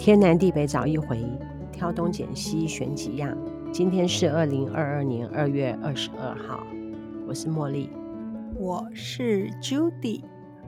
天南地北找一回，挑东拣西选几样。今天是二零二二年二月二十二号，我是茉莉，我是 Judy。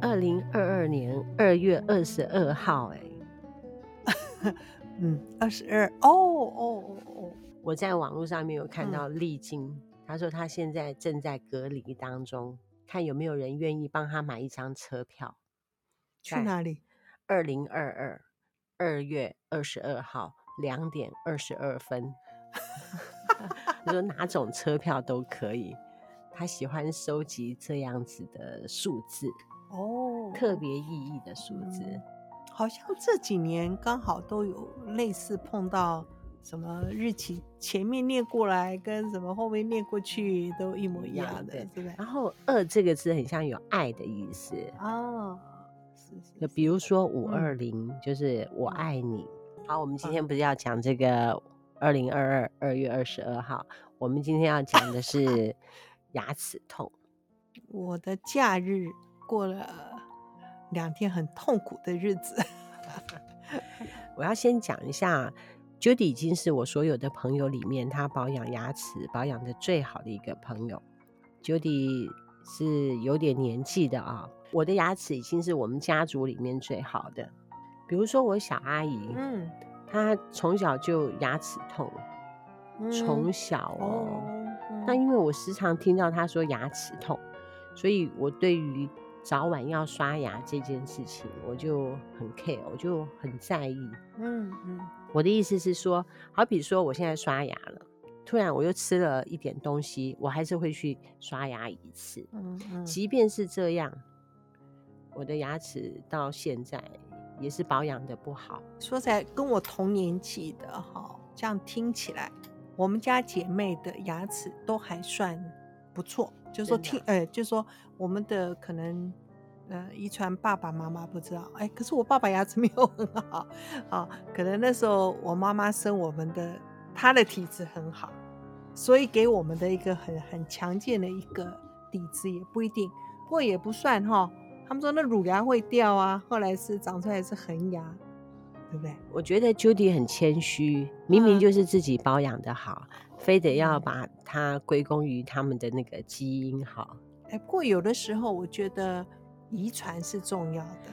二零二二年二月二十二号，哎，嗯，二十二，哦哦哦哦，我在网络上面有看到丽晶，嗯、他说他现在正在隔离当中，看有没有人愿意帮他买一张车票，去哪里？二零二二二月二十二号两点二十二分，他说哪种车票都可以，他喜欢收集这样子的数字哦，特别意义的数字，嗯，好像这几年刚好都有类似碰到什么日期前面念过来跟什么后面念过去都一模一样的？然后二这个字很像有爱的意思哦。就比如说五二零，就是我爱你。嗯、好，我们今天不是要讲这个二零二二二月二十二号，我们今天要讲的是 牙齿痛。我的假日过了两天很痛苦的日子。我要先讲一下，Judy 已经是我所有的朋友里面，他保养牙齿保养的最好的一个朋友。Judy 是有点年纪的啊。我的牙齿已经是我们家族里面最好的。比如说我小阿姨，嗯，她从小就牙齿痛，从、嗯、小哦。那、嗯、因为我时常听到她说牙齿痛，所以我对于早晚要刷牙这件事情，我就很 care，我就很在意。嗯嗯。我的意思是说，好比说我现在刷牙了，突然我又吃了一点东西，我还是会去刷牙一次。嗯嗯。即便是这样。我的牙齿到现在也是保养的不好。说起来，跟我同年纪的哈，这样听起来，我们家姐妹的牙齿都还算不错。就是说听，呃，就是说我们的可能，呃，遗传爸爸妈妈不知道，哎，可是我爸爸牙齿没有很好，啊，可能那时候我妈妈生我们的，她的体质很好，所以给我们的一个很很强健的一个底子也不一定，不过也不算哈。他们说那乳牙会掉啊，后来是长出来是恒牙，对不对？我觉得 Judy 很谦虚，明明就是自己保养的好，嗯、非得要把它归功于他们的那个基因好。哎，不过有的时候我觉得遗传是重要的，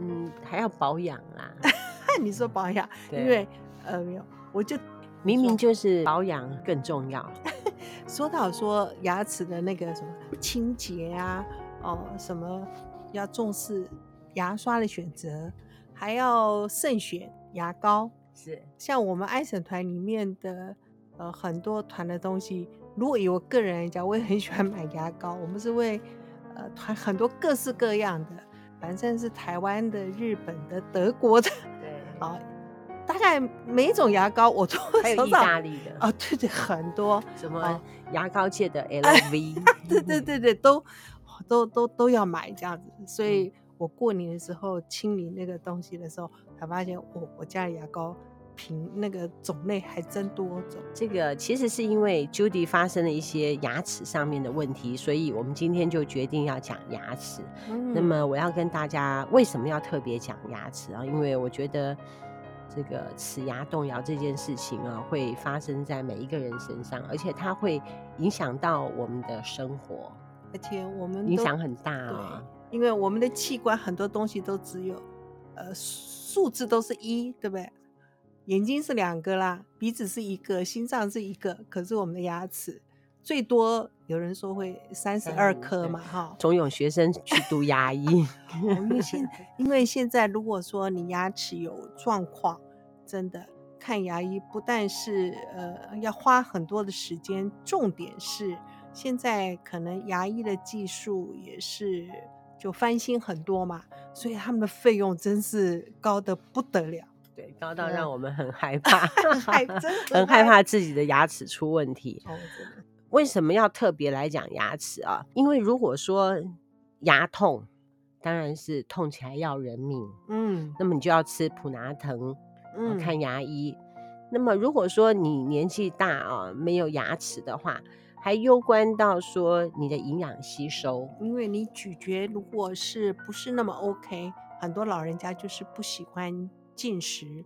嗯，还要保养啊。你说保养，因为呃没有，我就明明就是保养更重要。说到说牙齿的那个什么清洁啊，哦什么。要重视牙刷的选择，还要慎选牙膏。是，像我们爱省团里面的呃很多团的东西，如果以我个人来讲，我也很喜欢买牙膏。我们是为呃团很多各式各样的，反正是台湾的、日本的、德国的。对，好，大概每一种牙膏我都还有意大利的啊，对对，很多什么牙膏界的 LV，对对对对都。都都都要买这样子，所以我过年的时候清理那个东西的时候，才发现我我家里牙膏品那个种类还真多种。这个其实是因为 Judy 发生了一些牙齿上面的问题，所以我们今天就决定要讲牙齿。嗯。那么我要跟大家为什么要特别讲牙齿啊？因为我觉得这个齿牙动摇这件事情啊，会发生在每一个人身上，而且它会影响到我们的生活。而且我们影响很大对，因为我们的器官很多东西都只有，呃，数字都是一，对不对？眼睛是两个啦，鼻子是一个，心脏是一个，可是我们的牙齿最多有人说会三十二颗嘛，哈。总有学生去读牙医，因为现 因为现在如果说你牙齿有状况，真的看牙医不但是呃要花很多的时间，重点是。现在可能牙医的技术也是就翻新很多嘛，所以他们的费用真是高的不得了，对，高到让我们很害 怕，害很害怕自己的牙齿出问题。哦，为什么要特别来讲牙齿啊？因为如果说牙痛，当然是痛起来要人命，嗯，那么你就要吃普拿疼，嗯，看牙医。那么如果说你年纪大啊，没有牙齿的话，还攸关到说你的营养吸收，因为你咀嚼如果是不是那么 OK，很多老人家就是不喜欢进食，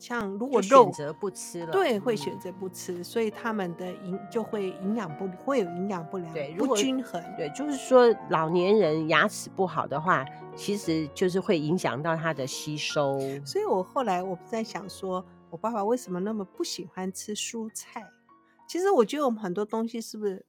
像如果肉选择不吃了，对，会选择不吃，嗯、所以他们的营就会营养不会有营养不良，对，不均衡。对，就是说老年人牙齿不好的话，其实就是会影响到他的吸收。所以我后来我不在想说，我爸爸为什么那么不喜欢吃蔬菜？其实我觉得我们很多东西是不是？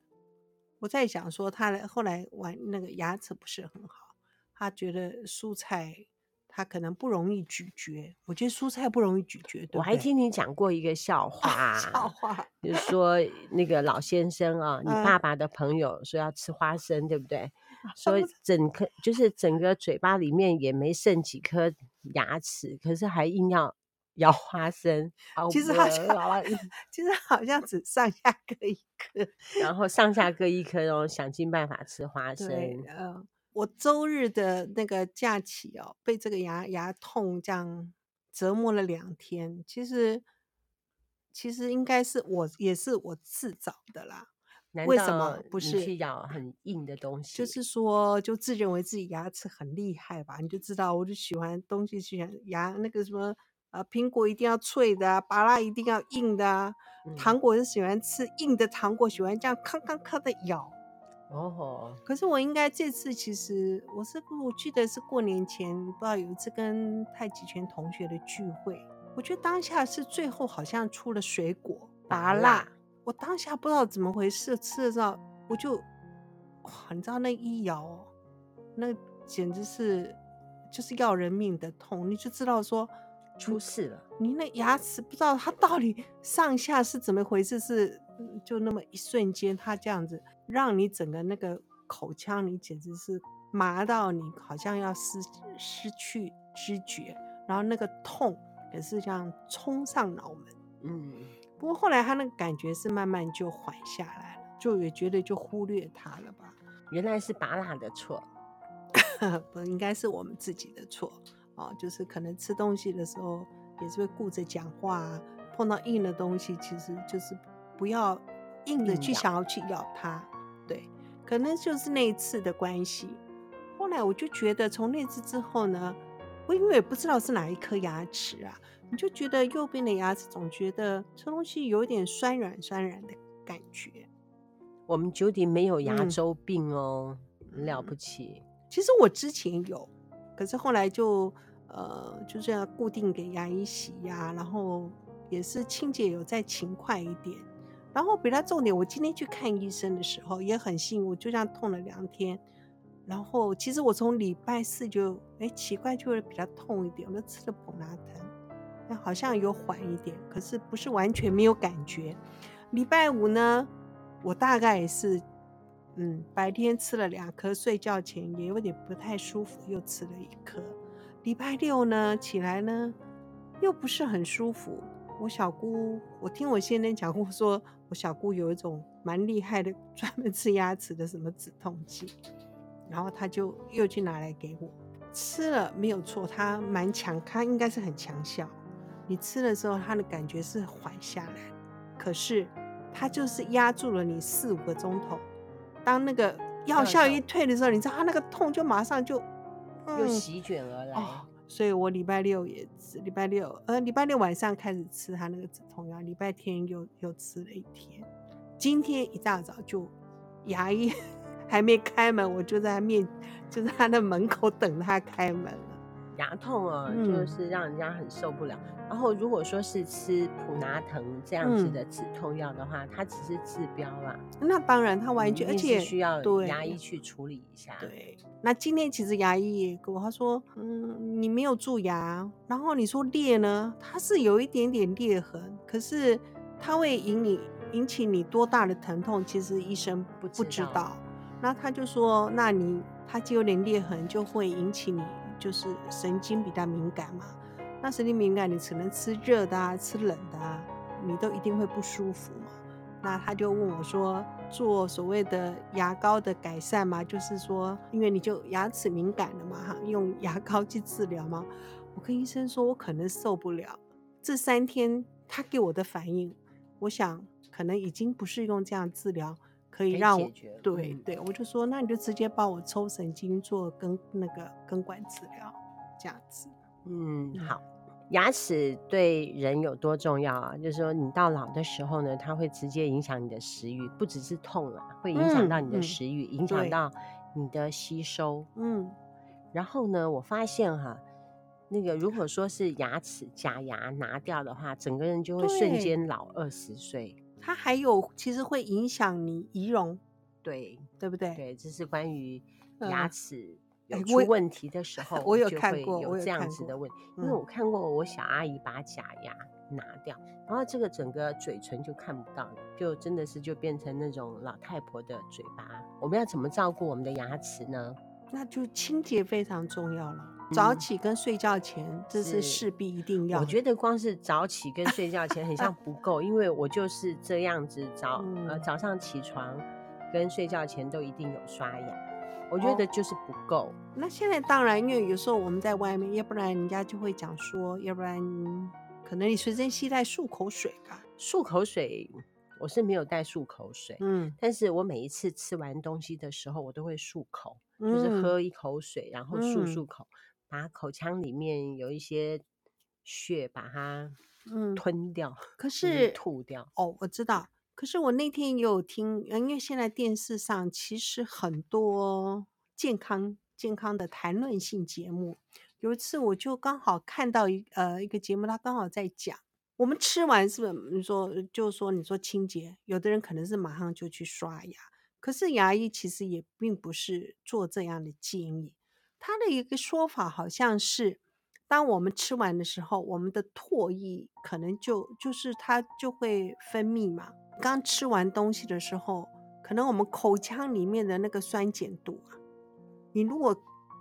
我在想说，他后来玩那个牙齿不是很好，他觉得蔬菜。他可能不容易咀嚼，我觉得蔬菜不容易咀嚼。对我还听你讲过一个笑 话，啊、笑话就是说那个老先生啊，你爸爸的朋友说要吃花生，嗯、对不对？所以整颗就是整个嘴巴里面也没剩几颗牙齿，可是还硬要咬花生。其实好像，其实好像只上下各一颗，然后上下各一颗，然后想尽办法吃花生。嗯。我周日的那个假期哦，被这个牙牙痛这样折磨了两天。其实，其实应该是我也是我自找的啦。为什么不是去咬很硬的东西？就是说，就自认为自己牙齿很厉害吧？你就知道，我就喜欢东西，喜欢牙那个什么啊，苹果一定要脆的啊，芭拉一定要硬的啊，糖果是喜欢吃硬的糖果，喜欢这样咔咔咔的咬。哦，可是我应该这次其实我是我记得是过年前，不知道有一次跟太极拳同学的聚会，我觉得当下是最后好像出了水果芭辣，我当下不知道怎么回事，吃的时候我就哇，你知道那一咬，那简直是就是要人命的痛，你就知道说出事了，你那牙齿不知道它到底上下是怎么回事，是就那么一瞬间，它这样子。让你整个那个口腔，你简直是麻到你好像要失失去知觉，然后那个痛也是这样冲上脑门。嗯，不过后来他那个感觉是慢慢就缓下来了，就也觉得就忽略他了吧。原来是拔蜡的错，不应该是我们自己的错哦，就是可能吃东西的时候也是会顾着讲话，碰到硬的东西，其实就是不要硬的去想要去咬它。对，可能就是那一次的关系。后来我就觉得，从那次之后呢，我因为也不知道是哪一颗牙齿啊，你就觉得右边的牙齿总觉得吃东西有点酸软酸软的感觉。我们 Judy 没有牙周病哦，嗯、了不起。其实我之前有，可是后来就呃，就这样固定给牙医洗牙，然后也是清洁有再勤快一点。然后比较重点，我今天去看医生的时候也很幸运，我就这样痛了两天。然后其实我从礼拜四就，哎，奇怪，就会比较痛一点，我就吃了普拉疼，那好像有缓一点，可是不是完全没有感觉。礼拜五呢，我大概是，嗯，白天吃了两颗，睡觉前也有点不太舒服，又吃了一颗。礼拜六呢，起来呢，又不是很舒服。我小姑，我听我先生讲过，说我小姑有一种蛮厉害的，专门吃牙齿的什么止痛剂，然后他就又去拿来给我吃了，没有错，它蛮强，它应该是很强效。你吃的时候，它的感觉是缓下来，可是它就是压住了你四五个钟头。当那个药效一退的时候，你知道他那个痛就马上就、嗯、又席卷而来。哦所以我礼拜六也吃，礼拜六呃礼拜六晚上开始吃他那个止痛药，礼拜天又又吃了一天。今天一大早就牙医 还没开门，我就在他面就在他的门口等他开门了。牙痛啊，就是让人家很受不了。嗯、然后如果说是吃普拿疼这样子的止痛药的话，嗯、它只是治标啦。那当然，它完全而且需要牙医去处理一下。对，对，那今天其实牙医也跟我他说，嗯，你没有蛀牙，然后你说裂呢，它是有一点点裂痕，可是它会引你引起你多大的疼痛，其实医生不不知道。那他就说，那你它就有点裂痕，就会引起你。就是神经比较敏感嘛，那神经敏感，你只能吃热的啊，吃冷的啊，你都一定会不舒服嘛。那他就问我说，做所谓的牙膏的改善嘛，就是说，因为你就牙齿敏感了嘛，哈，用牙膏去治疗吗？我跟医生说，我可能受不了。这三天他给我的反应，我想可能已经不是用这样治疗。可以让我对、嗯、对，我就说，那你就直接帮我抽神经做根那个根管治疗，这样子。嗯，好。牙齿对人有多重要啊？就是说，你到老的时候呢，它会直接影响你的食欲，不只是痛啊，会影响到你的食欲，影响到你的吸收。嗯，然后呢，我发现哈，那个如果说是牙齿假牙拿掉的话，整个人就会瞬间老二十岁。它还有其实会影响你仪容，对对不对？对，这是关于牙齿。嗯有出问题的时 候，我有看过，有这样子的问题，因为我看过我小阿姨把假牙拿掉，然后这个整个嘴唇就看不到了，就真的是就变成那种老太婆的嘴巴。我们要怎么照顾我们的牙齿呢？那就清洁非常重要了。早起跟睡觉前，这是势必一定要。我觉得光是早起跟睡觉前很像不 够，因为我就是这样子早呃早上起床跟睡觉前都一定有刷牙。我觉得就是不够。哦。那现在当然，因为有时候我们在外面，要不然人家就会讲说，要不然可能你随身携带漱口水吧。漱口水，我是没有带漱口水，嗯，但是我每一次吃完东西的时候，我都会漱口，嗯、就是喝一口水，然后漱漱口，嗯、把口腔里面有一些血把它吞掉，嗯、可是吐掉。哦，我知道。可是我那天也有听，因为现在电视上其实很多健康健康的谈论性节目。有一次我就刚好看到一呃一个节目，他刚好在讲，我们吃完是不是？你说就是说你说清洁，有的人可能是马上就去刷牙，可是牙医其实也并不是做这样的建议。他的一个说法好像是，当我们吃完的时候，我们的唾液可能就就是它就会分泌嘛。刚吃完东西的时候，可能我们口腔里面的那个酸碱度啊，你如果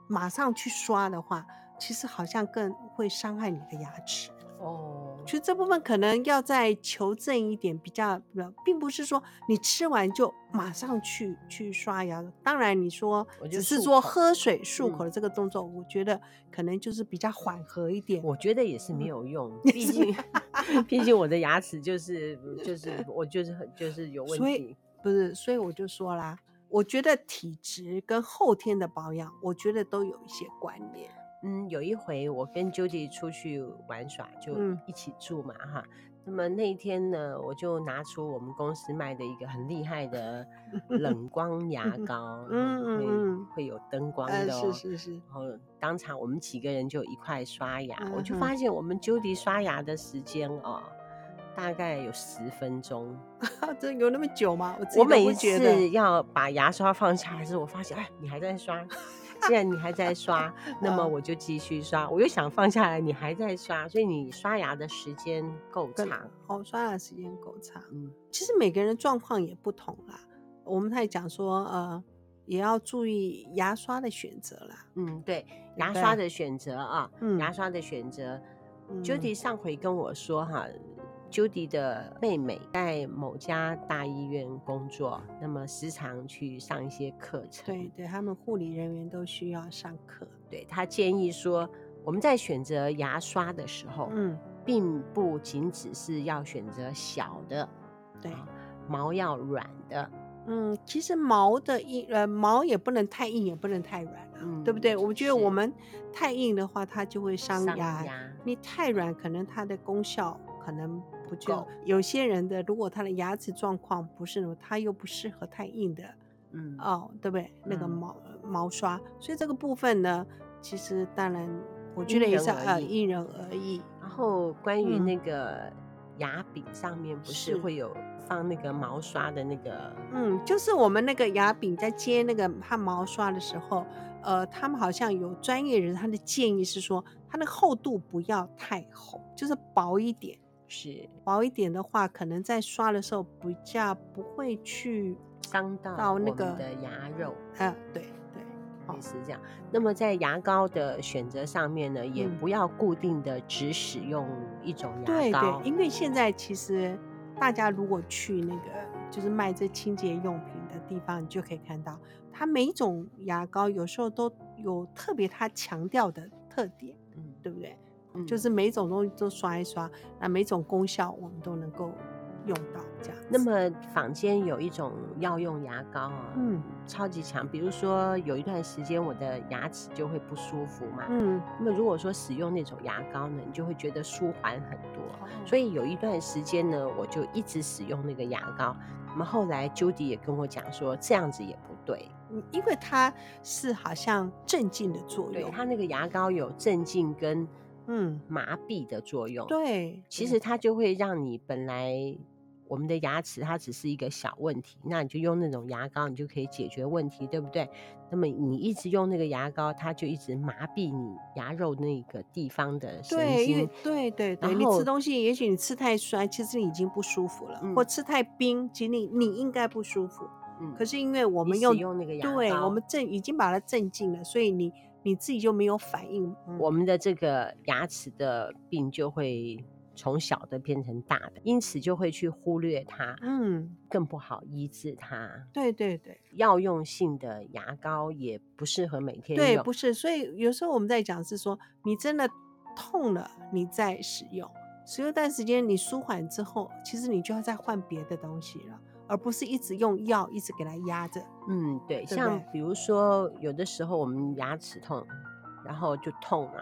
马上去刷的话，其实好像更会伤害你的牙齿哦。其实这部分可能要再求证一点，比较并不是说你吃完就马上去去刷牙。当然你说只是说喝水漱口的这个动作，我觉得可能就是比较缓和一点。我觉得也是没有用，毕竟。毕竟我的牙齿就是就是我就是很就是有问题，所以不是，所以我就说啦，我觉得体质跟后天的保养，我觉得都有一些关联。嗯，有一回我跟 Judy 出去玩耍，就一起住嘛哈。嗯那么那一天呢，我就拿出我们公司卖的一个很厉害的冷 光牙膏，嗯嗯嗯，会有灯光的哦，是是是。然后当场我们几个人就一块刷牙，我就发现我们 Judy 刷牙的时间哦，大概有十分钟。这有那么久吗？我每一次要把牙刷放下来的时候，我发现哎，你还在刷。既然你还在刷，那么我就继续刷。我又想放下来，你还在刷，所以你刷牙的时间够长。哦，刷牙时间够长。嗯，其实每个人的状况也不同啦。我们在讲说，呃，也要注意牙刷的选择啦。嗯，对，牙刷的选择啊，嗯，牙刷的选择。Judy 上回跟我说哈。Judy 的妹妹在某家大医院工作，那么时常去上一些课程。对对，他们护理人员都需要上课。对，他建议说，我们在选择牙刷的时候，嗯，并不仅只是要选择小的，对，毛要软的。嗯，其实毛的硬，呃，毛也不能太硬，也不能太软，嗯，对不对？我觉得我们太硬的话，它就会伤牙；伤牙。你太软，可能它的功效可能。不够，有些人的如果他的牙齿状况不是，他又不适合太硬的，嗯哦，对不对？那个毛、嗯、毛刷，所以这个部分呢，其实当然我觉得也是呃因人而异。然后关于那个牙柄上面不是会有放那个毛刷的那个，嗯，就是我们那个牙柄在接那个它毛刷的时候，呃，他们好像有专业人他的建议是说，它的厚度不要太厚，就是薄一点。是薄一点的话，可能在刷的时候比较不会去伤到到那个的牙肉。啊，对对，也是这样。那么在牙膏的选择上面呢，也不要固定的只使用一种牙膏。对对，因为现在其实大家如果去那个就是卖这清洁用品的地方，你就可以看到，它每一种牙膏有时候都有特别它强调的特点，嗯，对不对？就是每种东西都刷一刷，那每种功效我们都能够用到这样。那么坊间有一种药用牙膏啊，嗯，超级强。比如说有一段时间我的牙齿就会不舒服嘛，嗯，那么如果说使用那种牙膏呢，你就会觉得舒缓很多。哦、所以有一段时间呢，我就一直使用那个牙膏。那么后来 Judy 也跟我讲说，这样子也不对。因为它是好像镇静的作用，对，它那个牙膏有镇静跟嗯麻痹的作用。嗯、对，其实它就会让你本来我们的牙齿它只是一个小问题，那你就用那种牙膏，你就可以解决问题，对不对？那么你一直用那个牙膏，它就一直麻痹你牙肉那个地方的神经。对，对对对，你吃东西，也许你吃太酸，其实你已经不舒服了；嗯、或吃太冰，其实你你应该不舒服。嗯，可是因为我们用，用那个牙膏，对，我们镇已经把它镇静了，所以你你自己就没有反应。嗯、我们的这个牙齿的病就会从小的变成大的，因此就会去忽略它，嗯，更不好医治它。对对对，药用性的牙膏也不适合每天用。对，不是，所以有时候我们在讲是说，你真的痛了，你再使用，使用一段时间你舒缓之后，其实你就要再换别的东西了。而不是一直用药一直给它压着。嗯，对，对对，像比如说有的时候我们牙齿痛，然后就痛嘛，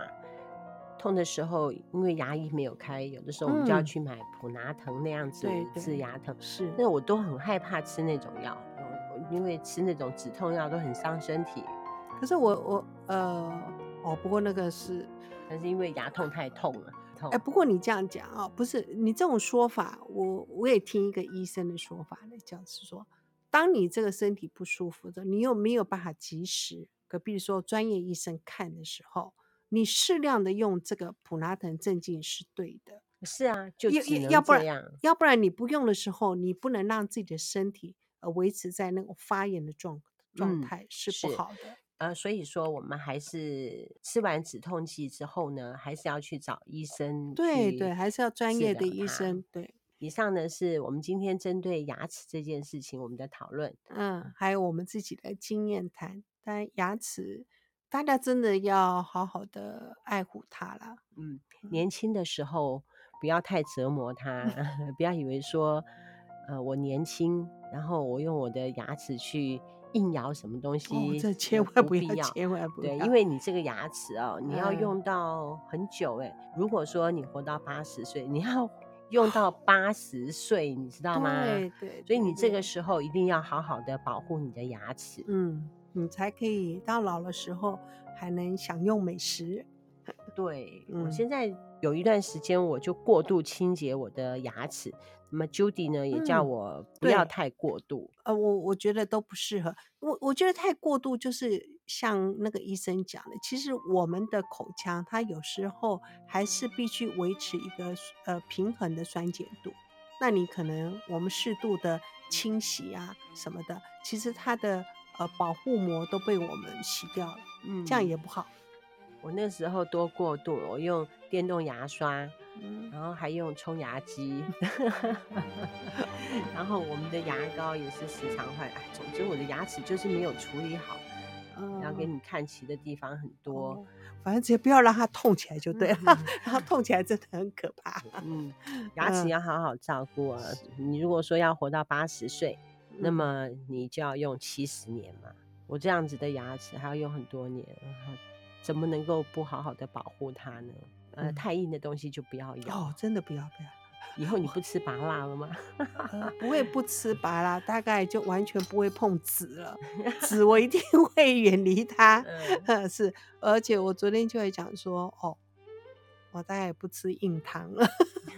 痛的时候因为牙医没有开，有的时候我们就要去买普拿疼那样子治牙疼。是，那我都很害怕吃那种药，因为吃那种止痛药都很伤身体。可是我我呃哦，不过那个是，但是因为牙痛太痛了。哎、欸，不过你这样讲啊，不是你这种说法，我我也听一个医生的说法呢，讲是说，当你这个身体不舒服的，你又没有办法及时，可比如说专业医生看的时候，你适量的用这个普拉腾镇静是对的。是啊，就只能这样。要不然，要不然你不用的时候，你不能让自己的身体呃维持在那种发炎的状状态是不好的。呃，所以说我们还是吃完止痛剂之后呢，还是要去找医生。对对，还是要专业的医生。对，以上呢是我们今天针对牙齿这件事情我们的讨论。嗯，还有我们自己的经验谈。但牙齿，大家真的要好好的爱护它啦。嗯，年轻的时候不要太折磨它，不要以为说，呃，我年轻，然后我用我的牙齿去。硬咬什么东西？哦、这千万不要，千万不要。对，因为你这个牙齿哦，你要用到很久哎。嗯、如果说你活到八十岁，你要 用到八十岁，你知道吗？对对。所以你这个时候一定要好好的保护你的牙齿，嗯，你才可以到老的时候还能享用美食。对，嗯、我现在有一段时间我就过度清洁我的牙齿。那么 Judy 呢，也叫我不要太过度。呃，我我觉得都不适合。我我觉得太过度，就是像那个医生讲的，其实我们的口腔它有时候还是必须维持一个呃平衡的酸碱度。那你可能我们适度的清洗啊什么的，其实它的呃保护膜都被我们洗掉了，嗯，这样也不好。我那时候多过度，我用电动牙刷。然后还用冲牙机，然后我们的牙膏也是时常坏。哎，总之我的牙齿就是没有处理好，嗯、然后给你看齐的地方很多。哦、反正只要不要让它痛起来就对了，嗯、然后痛起来真的很可怕。嗯，牙齿要好好照顾啊。嗯、你如果说要活到八十岁，嗯、那么你就要用七十年嘛。我这样子的牙齿还要用很多年，怎么能够不好好的保护它呢？呃，太硬的东西就不要咬哦，真的不要不要。以后你不吃麻辣了吗？呃、不会不吃麻辣，大概就完全不会碰纸了。纸我一定 会远离它。嗯，是，而且我昨天就会讲说，哦，我大概也不吃硬糖了。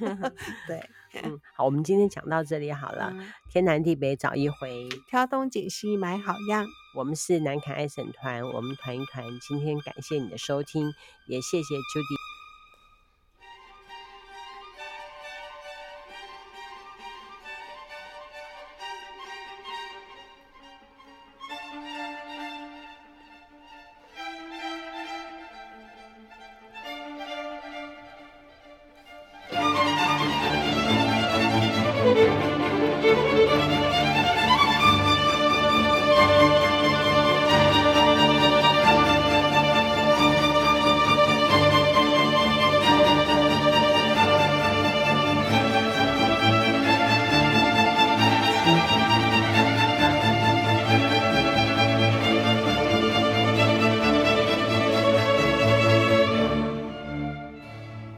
对，嗯，好，我们今天讲到这里好了。嗯、天南地北找一回，挑东拣西买好样。我们是南凯爱省团，我们团一团。今天感谢你的收听，也谢谢 Judy。